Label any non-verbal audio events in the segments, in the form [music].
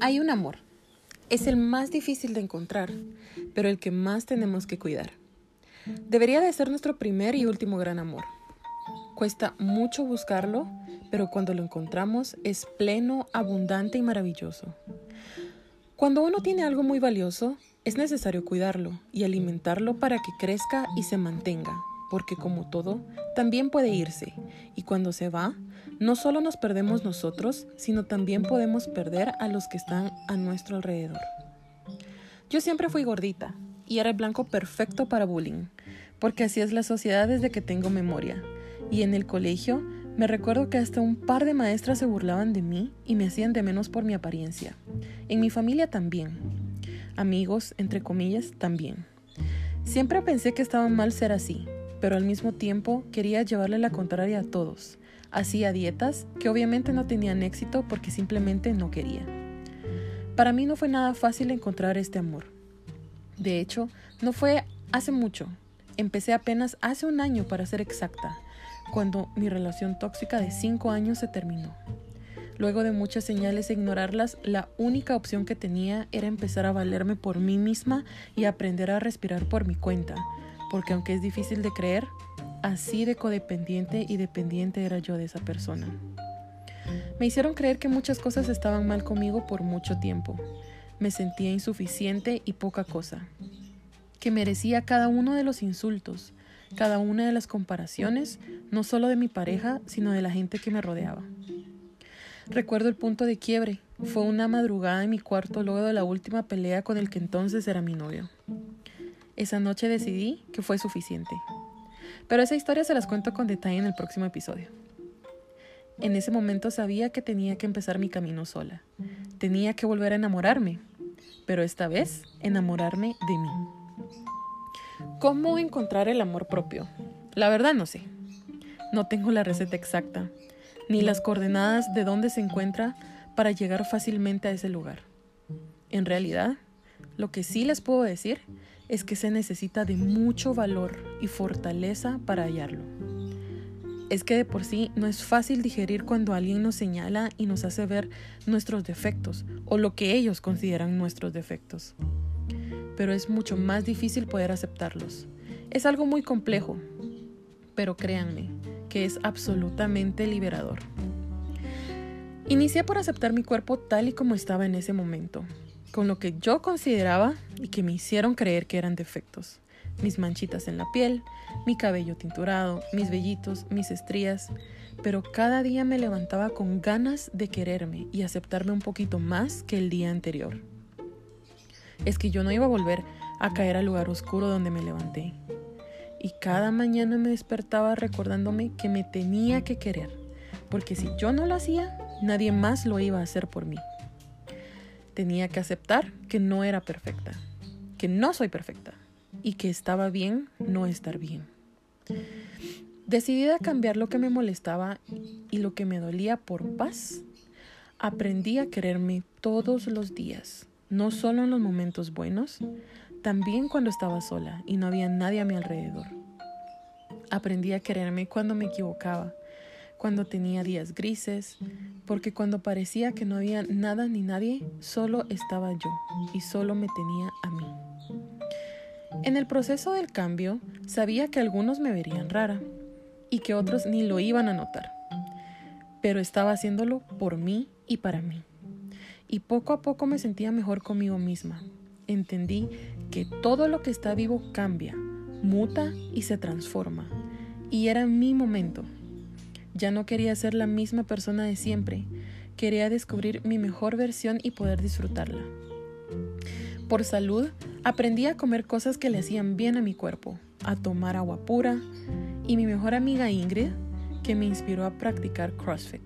Hay un amor. Es el más difícil de encontrar, pero el que más tenemos que cuidar. Debería de ser nuestro primer y último gran amor. Cuesta mucho buscarlo, pero cuando lo encontramos es pleno, abundante y maravilloso. Cuando uno tiene algo muy valioso, es necesario cuidarlo y alimentarlo para que crezca y se mantenga, porque como todo, también puede irse, y cuando se va, no solo nos perdemos nosotros, sino también podemos perder a los que están a nuestro alrededor. Yo siempre fui gordita y era el blanco perfecto para bullying, porque así es la sociedad desde que tengo memoria. Y en el colegio me recuerdo que hasta un par de maestras se burlaban de mí y me hacían de menos por mi apariencia. En mi familia también. Amigos, entre comillas, también. Siempre pensé que estaba mal ser así, pero al mismo tiempo quería llevarle la contraria a todos. Hacía dietas que obviamente no tenían éxito porque simplemente no quería. Para mí no fue nada fácil encontrar este amor. De hecho, no fue hace mucho. Empecé apenas hace un año para ser exacta, cuando mi relación tóxica de 5 años se terminó. Luego de muchas señales e ignorarlas, la única opción que tenía era empezar a valerme por mí misma y aprender a respirar por mi cuenta, porque aunque es difícil de creer, así de codependiente y dependiente era yo de esa persona. Me hicieron creer que muchas cosas estaban mal conmigo por mucho tiempo. Me sentía insuficiente y poca cosa, que merecía cada uno de los insultos, cada una de las comparaciones, no solo de mi pareja, sino de la gente que me rodeaba. Recuerdo el punto de quiebre. Fue una madrugada en mi cuarto luego de la última pelea con el que entonces era mi novio. Esa noche decidí que fue suficiente. Pero esa historia se las cuento con detalle en el próximo episodio. En ese momento sabía que tenía que empezar mi camino sola. Tenía que volver a enamorarme, pero esta vez enamorarme de mí. ¿Cómo encontrar el amor propio? La verdad no sé. No tengo la receta exacta, ni las coordenadas de dónde se encuentra para llegar fácilmente a ese lugar. En realidad, lo que sí les puedo decir es que se necesita de mucho valor y fortaleza para hallarlo. Es que de por sí no es fácil digerir cuando alguien nos señala y nos hace ver nuestros defectos o lo que ellos consideran nuestros defectos. Pero es mucho más difícil poder aceptarlos. Es algo muy complejo, pero créanme que es absolutamente liberador. Inicié por aceptar mi cuerpo tal y como estaba en ese momento, con lo que yo consideraba y que me hicieron creer que eran defectos. Mis manchitas en la piel, mi cabello tinturado, mis vellitos, mis estrías, pero cada día me levantaba con ganas de quererme y aceptarme un poquito más que el día anterior. Es que yo no iba a volver a caer al lugar oscuro donde me levanté. Y cada mañana me despertaba recordándome que me tenía que querer, porque si yo no lo hacía, nadie más lo iba a hacer por mí. Tenía que aceptar que no era perfecta, que no soy perfecta y que estaba bien no estar bien. Decidida a cambiar lo que me molestaba y lo que me dolía por paz, aprendí a quererme todos los días, no solo en los momentos buenos, también cuando estaba sola y no había nadie a mi alrededor. Aprendí a quererme cuando me equivocaba, cuando tenía días grises, porque cuando parecía que no había nada ni nadie, solo estaba yo y solo me tenía a mí. En el proceso del cambio, sabía que algunos me verían rara y que otros ni lo iban a notar, pero estaba haciéndolo por mí y para mí. Y poco a poco me sentía mejor conmigo misma. Entendí que todo lo que está vivo cambia, muta y se transforma. Y era mi momento, ya no quería ser la misma persona de siempre, quería descubrir mi mejor versión y poder disfrutarla. Por salud, aprendí a comer cosas que le hacían bien a mi cuerpo, a tomar agua pura y mi mejor amiga Ingrid, que me inspiró a practicar CrossFit.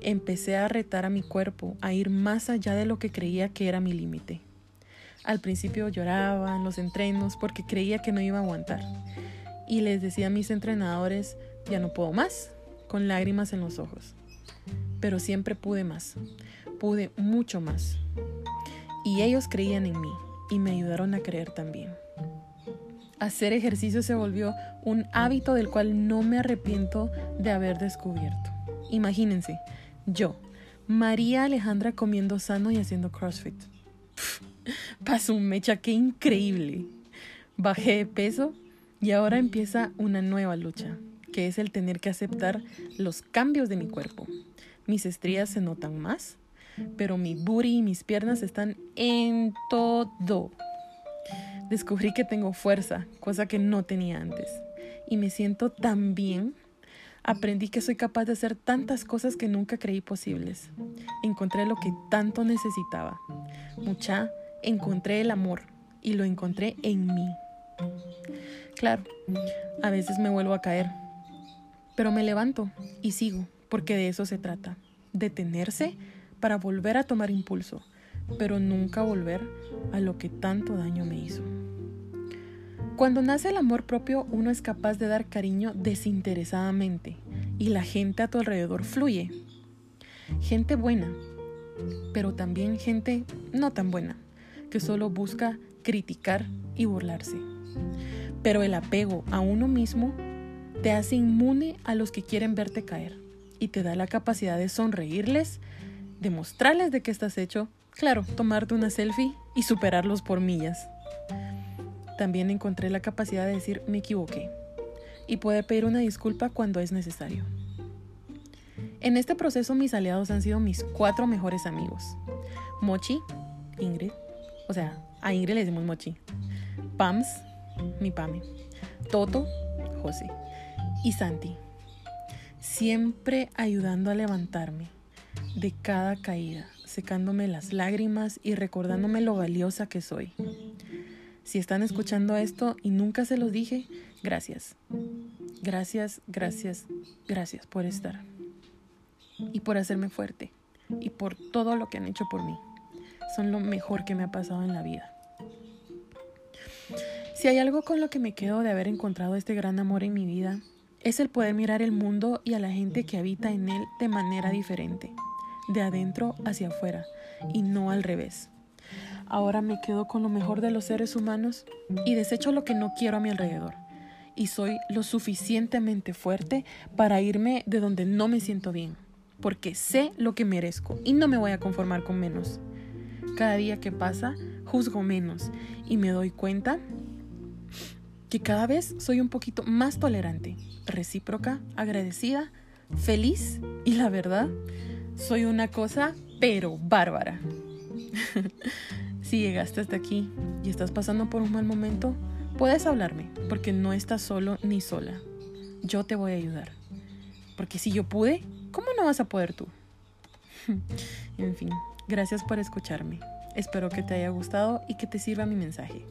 Empecé a retar a mi cuerpo a ir más allá de lo que creía que era mi límite. Al principio lloraba en los entrenos porque creía que no iba a aguantar. Y les decía a mis entrenadores, ya no puedo más, con lágrimas en los ojos. Pero siempre pude más, pude mucho más. Y ellos creían en mí y me ayudaron a creer también. Hacer ejercicio se volvió un hábito del cual no me arrepiento de haber descubierto. Imagínense, yo, María Alejandra comiendo sano y haciendo CrossFit. [laughs] Pasó un mecha, qué increíble. Bajé de peso y ahora empieza una nueva lucha, que es el tener que aceptar los cambios de mi cuerpo. Mis estrías se notan más, pero mi booty y mis piernas están en todo. Descubrí que tengo fuerza, cosa que no tenía antes. Y me siento tan bien. Aprendí que soy capaz de hacer tantas cosas que nunca creí posibles. Encontré lo que tanto necesitaba. Mucha, encontré el amor y lo encontré en mí. Claro, a veces me vuelvo a caer, pero me levanto y sigo, porque de eso se trata. Detenerse para volver a tomar impulso, pero nunca volver a lo que tanto daño me hizo. Cuando nace el amor propio, uno es capaz de dar cariño desinteresadamente y la gente a tu alrededor fluye. Gente buena, pero también gente no tan buena, que solo busca criticar y burlarse. Pero el apego a uno mismo te hace inmune a los que quieren verte caer y te da la capacidad de sonreírles demostrarles de qué estás hecho, claro, tomarte una selfie y superarlos por millas. También encontré la capacidad de decir me equivoqué y puede pedir una disculpa cuando es necesario. En este proceso mis aliados han sido mis cuatro mejores amigos. Mochi, Ingrid, o sea, a Ingrid le decimos Mochi. Pams, mi Pame. Toto, José. Y Santi. Siempre ayudando a levantarme, de cada caída, secándome las lágrimas y recordándome lo valiosa que soy. Si están escuchando esto y nunca se los dije, gracias. Gracias, gracias, gracias por estar. Y por hacerme fuerte. Y por todo lo que han hecho por mí. Son lo mejor que me ha pasado en la vida. Si hay algo con lo que me quedo de haber encontrado este gran amor en mi vida, es el poder mirar el mundo y a la gente que habita en él de manera diferente de adentro hacia afuera y no al revés. Ahora me quedo con lo mejor de los seres humanos y desecho lo que no quiero a mi alrededor. Y soy lo suficientemente fuerte para irme de donde no me siento bien, porque sé lo que merezco y no me voy a conformar con menos. Cada día que pasa, juzgo menos y me doy cuenta que cada vez soy un poquito más tolerante, recíproca, agradecida, feliz y la verdad, soy una cosa, pero bárbara. [laughs] si llegaste hasta aquí y estás pasando por un mal momento, puedes hablarme, porque no estás solo ni sola. Yo te voy a ayudar. Porque si yo pude, ¿cómo no vas a poder tú? [laughs] en fin, gracias por escucharme. Espero que te haya gustado y que te sirva mi mensaje.